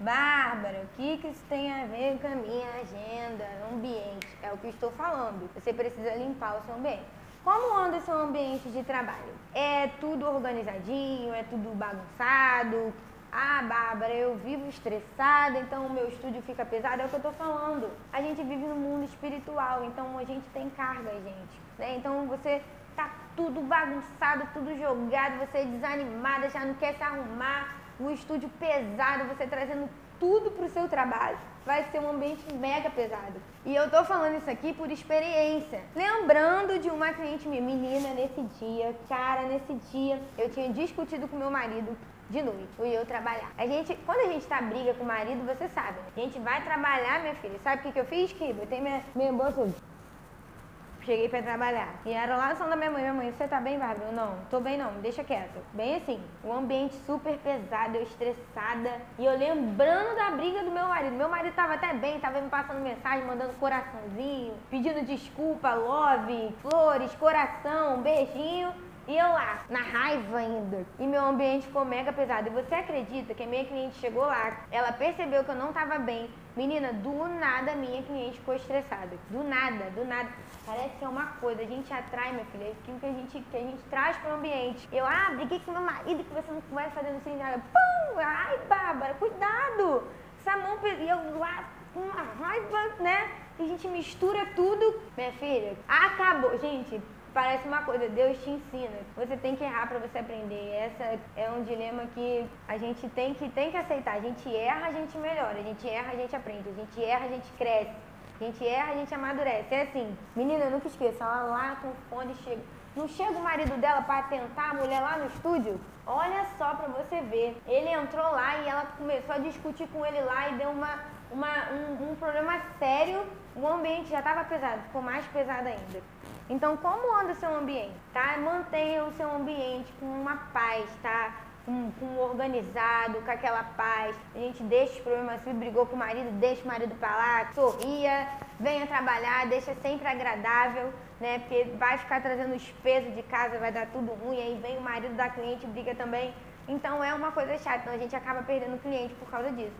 Bárbara, o que, que isso tem a ver com a minha agenda, ambiente? É o que eu estou falando. Você precisa limpar o seu ambiente. Como anda o seu ambiente de trabalho? É tudo organizadinho? É tudo bagunçado? Ah, Bárbara, eu vivo estressada, então o meu estúdio fica pesado. É o que eu tô falando. A gente vive no mundo espiritual, então a gente tem carga, gente. Né? Então você tá tudo bagunçado, tudo jogado, você é desanimada, já não quer se arrumar, o estúdio pesado, você trazendo tudo pro seu trabalho. Vai ser um ambiente mega pesado. E eu tô falando isso aqui por experiência. Lembrando de uma cliente minha, menina, nesse dia, cara, nesse dia, eu tinha discutido com meu marido de noite, fui eu trabalhar. A gente, quando a gente tá briga com o marido, você sabe, né? A gente vai trabalhar, minha filha. Sabe o que, que eu fiz? Eu tenho minha, minha bolsa. Cheguei pra trabalhar. E era lá som da minha mãe. Minha mãe, você tá bem, Bárbara? Eu, não, tô bem não, deixa quieto. Bem assim, um ambiente super pesado, eu estressada. E eu lembrando da briga do meu marido. Meu marido tava até bem, tava me passando mensagem, mandando coraçãozinho, pedindo desculpa, love, flores, coração, beijinho. E eu lá, na raiva ainda. E meu ambiente ficou mega pesado. E você acredita que a minha cliente chegou lá, ela percebeu que eu não tava bem. Menina, do nada a minha cliente ficou estressada. Do nada, do nada. Parece que é uma coisa, a gente atrai, minha filha, aquilo que a gente, que a gente traz pro ambiente. Eu, ah, briguei com meu marido que você não vai fazendo assim nada. Pum! Ai, Bárbara, cuidado! Essa mão, e eu lá com uma raiva, né? E a gente mistura tudo. Minha filha, acabou. Gente, parece uma coisa, Deus te ensina. Você tem que errar para você aprender. Essa é um dilema que a gente tem que, tem que aceitar. A gente erra, a gente melhora. A gente erra, a gente aprende. A gente erra, a gente cresce. A gente erra, a gente amadurece. É assim, menina, eu nunca esqueço. Ela lá com fone chega. Não chega o marido dela para tentar a mulher lá no estúdio? Olha só para você ver. Ele entrou lá e ela começou a discutir com ele lá e deu uma, uma, um, um problema sério. O ambiente já estava pesado, ficou mais pesado ainda. Então, como anda o seu ambiente? Tá? Mantenha o seu ambiente com uma paz, tá? Com, com organizado, com aquela paz. A gente deixa os problemas, se brigou com o marido, deixa o marido pra lá, sorria, venha trabalhar, deixa sempre agradável, né? Porque vai ficar trazendo os pesos de casa, vai dar tudo ruim, aí vem o marido da cliente, briga também. Então é uma coisa chata, então a gente acaba perdendo cliente por causa disso.